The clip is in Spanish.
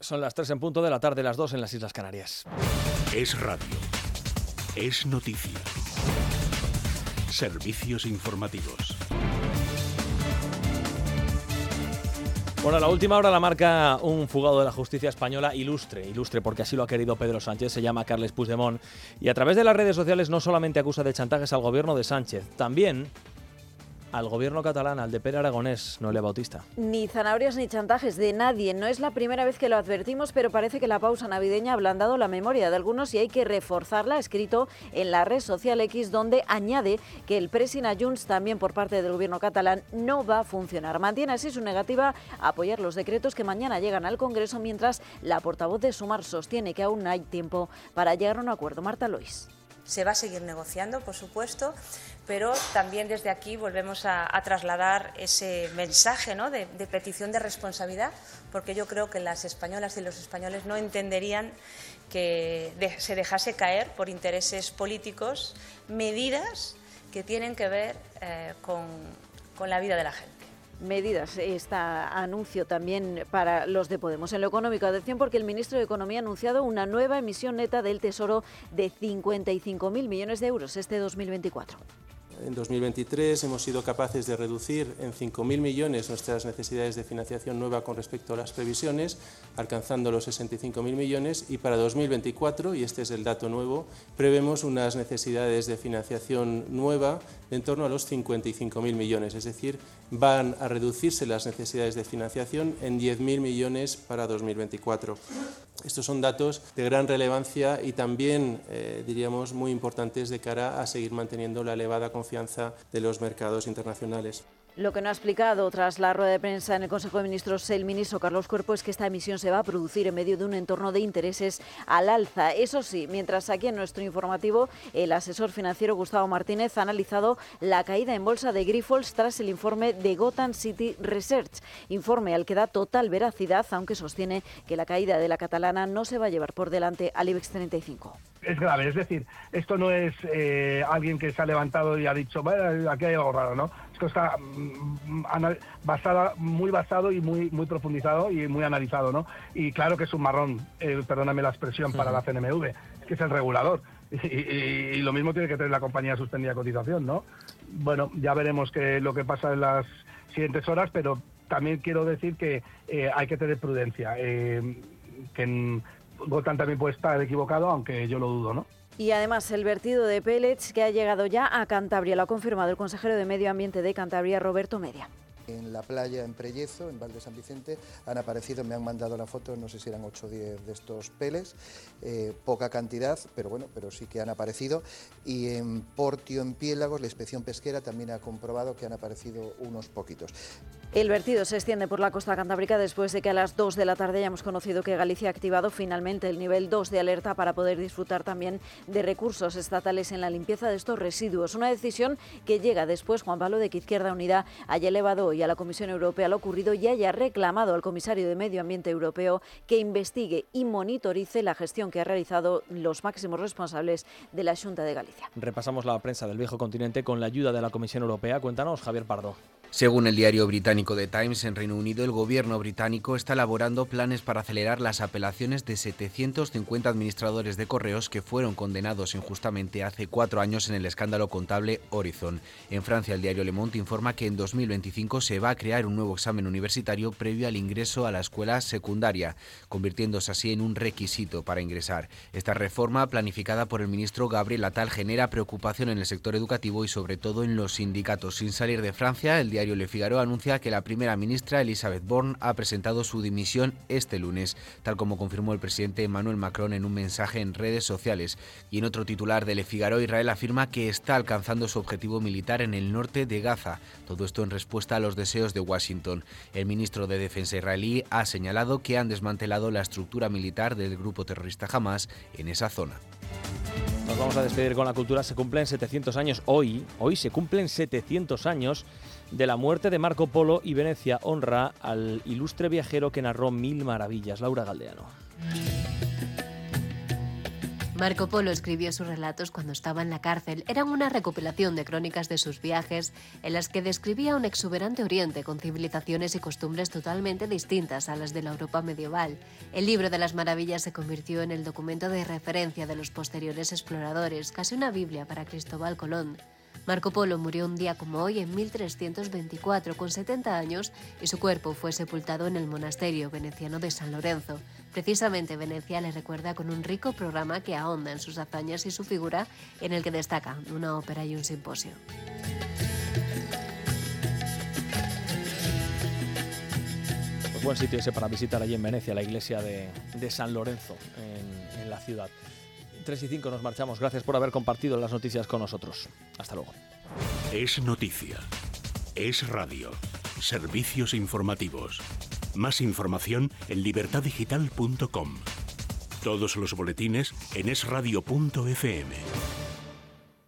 Son las 3 en punto de la tarde, las 2 en las Islas Canarias. Es radio. Es noticia. Servicios informativos. Bueno, la última hora la marca un fugado de la justicia española ilustre, ilustre porque así lo ha querido Pedro Sánchez, se llama Carles Puigdemont y a través de las redes sociales no solamente acusa de chantajes al gobierno de Sánchez, también al gobierno catalán, al de Pere Aragonés, Noelia Bautista. Ni zanahorias ni chantajes de nadie. No es la primera vez que lo advertimos, pero parece que la pausa navideña ha ablandado la memoria de algunos y hay que reforzarla, escrito en la red social X, donde añade que el pressing a Junts, también por parte del gobierno catalán, no va a funcionar. Mantiene así su negativa a apoyar los decretos que mañana llegan al Congreso, mientras la portavoz de Sumar sostiene que aún hay tiempo para llegar a un acuerdo. Marta Lois. Se va a seguir negociando, por supuesto, pero también desde aquí volvemos a, trasladar ese mensaje de, petición de responsabilidad, porque yo creo que las españolas y los españoles no entenderían que se dejase caer por intereses políticos medidas que tienen que ver eh, con la vida de la gente medidas este anuncio también para los de Podemos. En lo económico, atención porque el ministro de Economía ha anunciado una nueva emisión neta del Tesoro de 55.000 millones de euros este 2024. En 2023 hemos sido capaces de reducir en 5.000 millones nuestras necesidades de financiación nueva con respecto a las previsiones, alcanzando los 65.000 millones y para 2024, y este es el dato nuevo, prevemos unas necesidades de financiación nueva en torno a los 55.000 millones, es decir, van a reducirse las necesidades de financiación en 10.000 millones para 2024. Estos son datos de gran relevancia y también, eh, diríamos, muy importantes de cara a seguir manteniendo la elevada confianza de los mercados internacionales. Lo que no ha explicado tras la rueda de prensa en el Consejo de Ministros el ministro Carlos Cuerpo es que esta emisión se va a producir en medio de un entorno de intereses al alza. Eso sí, mientras aquí en nuestro informativo el asesor financiero Gustavo Martínez ha analizado la caída en bolsa de Grifols tras el informe de Gotham City Research, informe al que da total veracidad, aunque sostiene que la caída de la catalana no se va a llevar por delante al IBEX 35 es grave. Es decir, esto no es eh, alguien que se ha levantado y ha dicho, bueno, aquí hay algo raro, ¿no? Esto está mm, basada, muy basado y muy, muy profundizado y muy analizado, ¿no? Y claro que es un marrón, eh, perdóname la expresión, para la CNMV, que es el regulador. Y, lo mismo tiene que tener la compañía suspendida de cotización, ¿no? Bueno, ya veremos qué lo que pasa en las siguientes horas, pero también quiero decir que eh, hay que tener prudencia. que Gotan también puede estar equivocado, aunque yo lo dudo, ¿no? Y además el vertido de pellets que ha llegado ya a Cantabria, lo ha confirmado el consejero de Medio Ambiente de Cantabria, Roberto Media. En la playa en Prellezo, en Valde San Vicente, han aparecido, me han mandado la foto, no sé si eran 8 o 10 de estos peles, eh, poca cantidad, pero bueno, pero sí que han aparecido. Y en Portio, en Piélagos, la inspección pesquera también ha comprobado que han aparecido unos poquitos. El vertido se extiende por la costa cantábrica después de que a las 2 de la tarde hayamos conocido que Galicia ha activado finalmente el nivel 2 de alerta para poder disfrutar también de recursos estatales en la limpieza de estos residuos. Una decisión que llega después Juan Pablo de que Izquierda Unida haya elevado hoy a la Comisión Europea lo ocurrido y haya reclamado al comisario de Medio Ambiente Europeo que investigue y monitorice la gestión que ha realizado los máximos responsables de la Junta de Galicia. Repasamos la prensa del viejo continente con la ayuda de la Comisión Europea. Cuéntanos, Javier Pardo. Según el diario británico The Times, en Reino Unido el gobierno británico está elaborando planes para acelerar las apelaciones de 750 administradores de correos que fueron condenados injustamente hace cuatro años en el escándalo contable Horizon. En Francia, el diario Le Monde informa que en 2025 se va a crear un nuevo examen universitario previo al ingreso a la escuela secundaria, convirtiéndose así en un requisito para ingresar. Esta reforma, planificada por el ministro Gabriel Attal, genera preocupación en el sector educativo y sobre todo en los sindicatos. Sin salir de Francia, el diario Le Figaro anuncia que la primera ministra Elizabeth Borne ha presentado su dimisión este lunes, tal como confirmó el presidente Emmanuel Macron en un mensaje en redes sociales. Y en otro titular de Le Figaro, Israel afirma que está alcanzando su objetivo militar en el norte de Gaza. Todo esto en respuesta a los deseos de Washington. El ministro de Defensa israelí ha señalado que han desmantelado la estructura militar del grupo terrorista Hamas en esa zona. Nos vamos a despedir con la cultura. Se cumplen 700 años hoy. Hoy se cumplen 700 años de la muerte de Marco Polo y Venecia honra al ilustre viajero que narró mil maravillas, Laura Galdeano. Marco Polo escribió sus relatos cuando estaba en la cárcel. Eran una recopilación de crónicas de sus viajes en las que describía un exuberante oriente con civilizaciones y costumbres totalmente distintas a las de la Europa medieval. El libro de las maravillas se convirtió en el documento de referencia de los posteriores exploradores, casi una Biblia para Cristóbal Colón. Marco Polo murió un día como hoy en 1324 con 70 años y su cuerpo fue sepultado en el monasterio veneciano de San Lorenzo. Precisamente Venecia le recuerda con un rico programa que ahonda en sus hazañas y su figura, en el que destaca una ópera y un simposio. Pues buen sitio ese para visitar allí en Venecia, la iglesia de, San Lorenzo, en, en la ciudad. 3 y 5 nos marchamos. Gracias por haber compartido las noticias con nosotros. Hasta luego. Es noticia. Es radio. Servicios informativos. Más información en libertadigital.com. Todos los boletines en esradio.fm.